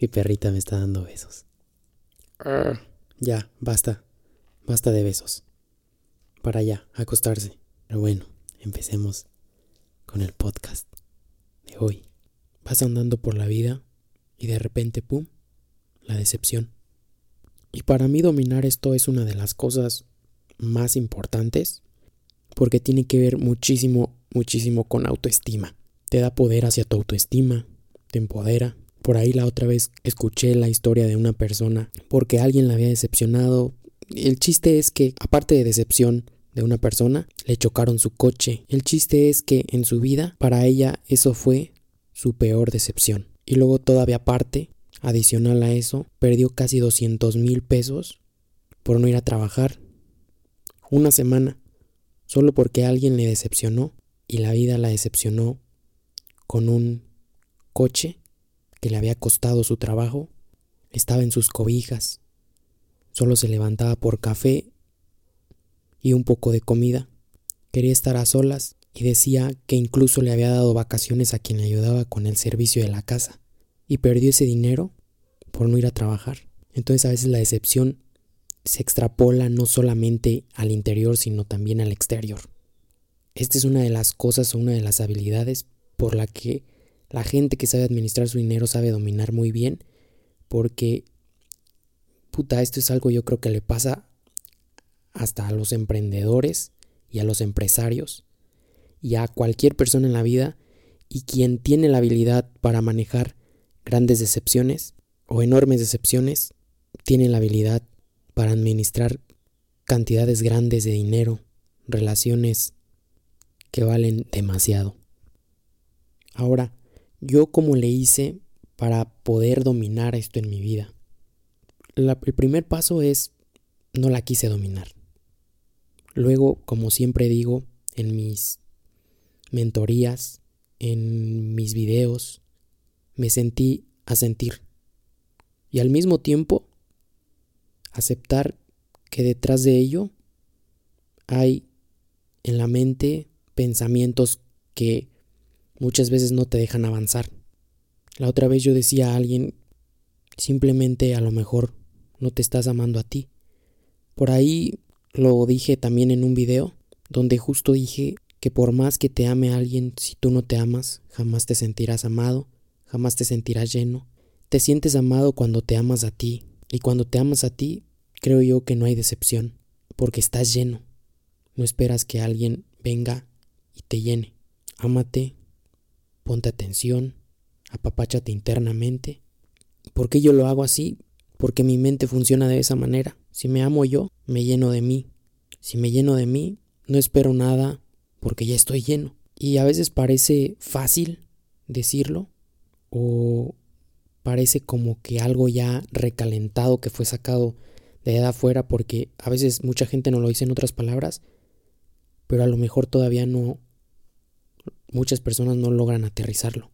Mi perrita me está dando besos. Ya, basta. Basta de besos. Para allá, acostarse. Pero bueno, empecemos con el podcast de hoy. Vas andando por la vida y de repente, ¡pum!, la decepción. Y para mí dominar esto es una de las cosas más importantes porque tiene que ver muchísimo, muchísimo con autoestima. Te da poder hacia tu autoestima, te empodera. Por ahí la otra vez escuché la historia de una persona porque alguien la había decepcionado. El chiste es que, aparte de decepción de una persona, le chocaron su coche. El chiste es que en su vida, para ella, eso fue su peor decepción. Y luego todavía aparte, adicional a eso, perdió casi 200 mil pesos por no ir a trabajar. Una semana, solo porque alguien le decepcionó y la vida la decepcionó con un coche que le había costado su trabajo, estaba en sus cobijas, solo se levantaba por café y un poco de comida, quería estar a solas y decía que incluso le había dado vacaciones a quien le ayudaba con el servicio de la casa y perdió ese dinero por no ir a trabajar. Entonces a veces la decepción se extrapola no solamente al interior sino también al exterior. Esta es una de las cosas o una de las habilidades por la que la gente que sabe administrar su dinero sabe dominar muy bien porque puta, esto es algo yo creo que le pasa hasta a los emprendedores y a los empresarios y a cualquier persona en la vida y quien tiene la habilidad para manejar grandes decepciones o enormes decepciones, tiene la habilidad para administrar cantidades grandes de dinero, relaciones que valen demasiado. Ahora, yo como le hice para poder dominar esto en mi vida. el primer paso es no la quise dominar. Luego, como siempre digo en mis mentorías, en mis videos, me sentí a sentir. Y al mismo tiempo, aceptar que detrás de ello hay en la mente pensamientos que muchas veces no te dejan avanzar. La otra vez yo decía a alguien, simplemente a lo mejor no te estás amando a ti. Por ahí lo dije también en un video, donde justo dije que por más que te ame alguien, si tú no te amas, jamás te sentirás amado, jamás te sentirás lleno. Te sientes amado cuando te amas a ti, y cuando te amas a ti, creo yo que no hay decepción, porque estás lleno. No esperas que alguien venga y te llene. Ámate, ponte atención, apapáchate internamente. ¿Por qué yo lo hago así? Porque mi mente funciona de esa manera. Si me amo yo, me lleno de mí. Si me lleno de mí, no espero nada porque ya estoy lleno. Y a veces parece fácil decirlo o parece como que algo ya recalentado que fue sacado de allá afuera porque a veces mucha gente no lo dice en otras palabras, pero a lo mejor todavía no muchas personas no logran aterrizarlo.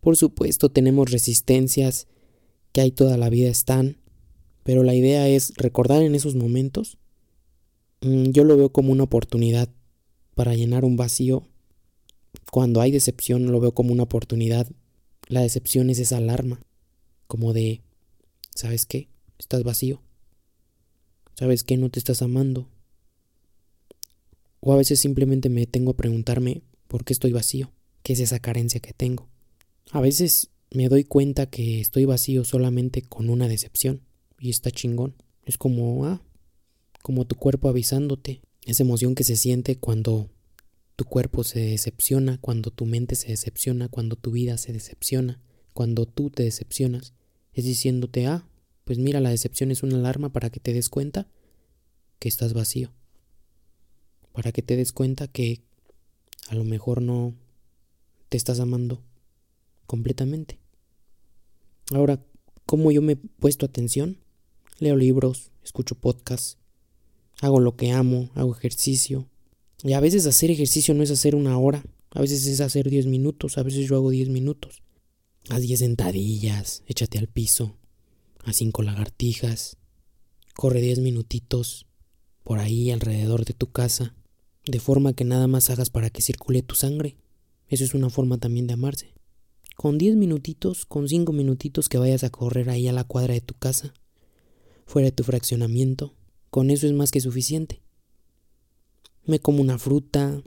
Por supuesto, tenemos resistencias que ahí toda la vida están, pero la idea es recordar en esos momentos. Mm, yo lo veo como una oportunidad para llenar un vacío. Cuando hay decepción lo veo como una oportunidad. La decepción es esa alarma, como de, ¿sabes qué? Estás vacío. ¿Sabes qué? No te estás amando. O a veces simplemente me tengo a preguntarme, ¿por qué estoy vacío? ¿Qué es esa carencia que tengo? A veces me doy cuenta que estoy vacío solamente con una decepción. Y está chingón. Es como, ah, como tu cuerpo avisándote, esa emoción que se siente cuando tu cuerpo se decepciona, cuando tu mente se decepciona, cuando tu vida se decepciona, cuando tú te decepcionas, es diciéndote, ah, pues mira, la decepción es una alarma para que te des cuenta que estás vacío, para que te des cuenta que a lo mejor no te estás amando completamente. Ahora, ¿cómo yo me he puesto atención? Leo libros, escucho podcasts, hago lo que amo, hago ejercicio. Y a veces hacer ejercicio no es hacer una hora, a veces es hacer 10 minutos, a veces yo hago 10 minutos. Haz 10 sentadillas, échate al piso, haz 5 lagartijas, corre 10 minutitos por ahí alrededor de tu casa, de forma que nada más hagas para que circule tu sangre. Eso es una forma también de amarse. Con 10 minutitos, con 5 minutitos que vayas a correr ahí a la cuadra de tu casa, fuera de tu fraccionamiento, con eso es más que suficiente. Me como una fruta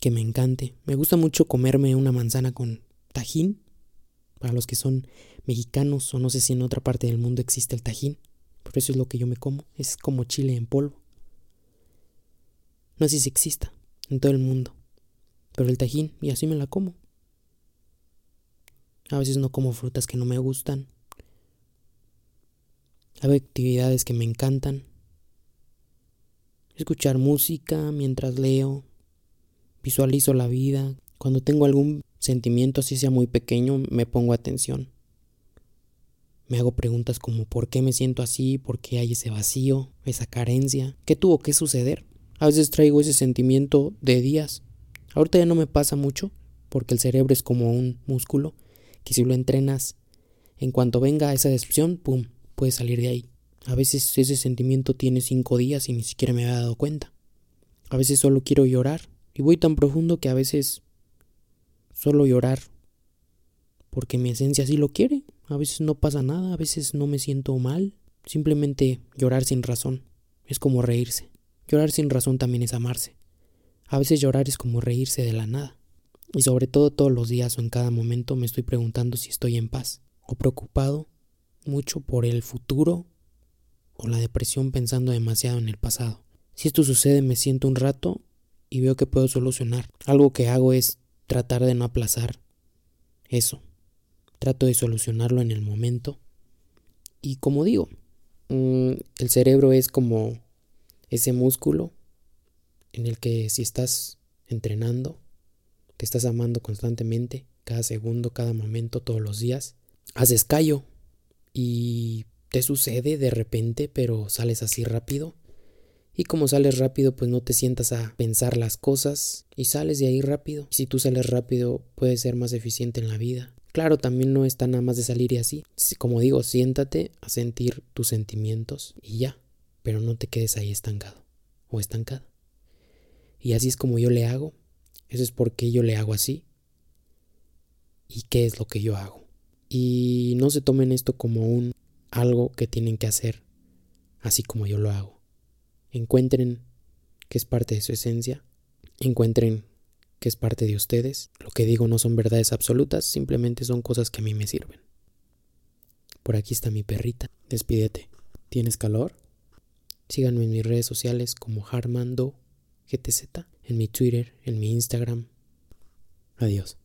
que me encante. Me gusta mucho comerme una manzana con tajín. Para los que son mexicanos o no sé si en otra parte del mundo existe el tajín. Por eso es lo que yo me como. Es como chile en polvo. No sé si exista en todo el mundo. Pero el tajín, y así me la como. A veces no como frutas que no me gustan. Hago actividades que me encantan. Escuchar música mientras leo. Visualizo la vida. Cuando tengo algún sentimiento, así sea muy pequeño, me pongo atención. Me hago preguntas como ¿por qué me siento así? ¿Por qué hay ese vacío? ¿Esa carencia? ¿Qué tuvo que suceder? A veces traigo ese sentimiento de días. Ahorita ya no me pasa mucho, porque el cerebro es como un músculo, que si lo entrenas, en cuanto venga esa decepción, ¡pum!, puedes salir de ahí. A veces ese sentimiento tiene cinco días y ni siquiera me había dado cuenta. A veces solo quiero llorar, y voy tan profundo que a veces solo llorar, porque mi esencia así lo quiere. A veces no pasa nada, a veces no me siento mal. Simplemente llorar sin razón. Es como reírse. Llorar sin razón también es amarse. A veces llorar es como reírse de la nada. Y sobre todo todos los días o en cada momento me estoy preguntando si estoy en paz o preocupado mucho por el futuro o la depresión pensando demasiado en el pasado. Si esto sucede me siento un rato y veo que puedo solucionar. Algo que hago es tratar de no aplazar eso. Trato de solucionarlo en el momento. Y como digo, mm, el cerebro es como ese músculo en el que si estás entrenando, te estás amando constantemente, cada segundo, cada momento, todos los días, haces callo y te sucede de repente, pero sales así rápido. Y como sales rápido, pues no te sientas a pensar las cosas y sales de ahí rápido. Si tú sales rápido, puedes ser más eficiente en la vida. Claro, también no está nada más de salir y así. Como digo, siéntate a sentir tus sentimientos y ya, pero no te quedes ahí estancado o estancada. Y así es como yo le hago. Eso es porque yo le hago así. ¿Y qué es lo que yo hago? Y no se tomen esto como un algo que tienen que hacer así como yo lo hago. Encuentren que es parte de su esencia. Encuentren que es parte de ustedes. Lo que digo no son verdades absolutas, simplemente son cosas que a mí me sirven. Por aquí está mi perrita. Despídete. ¿Tienes calor? Síganme en mis redes sociales como Harmando GTZ, en mi Twitter, en mi Instagram. Adiós.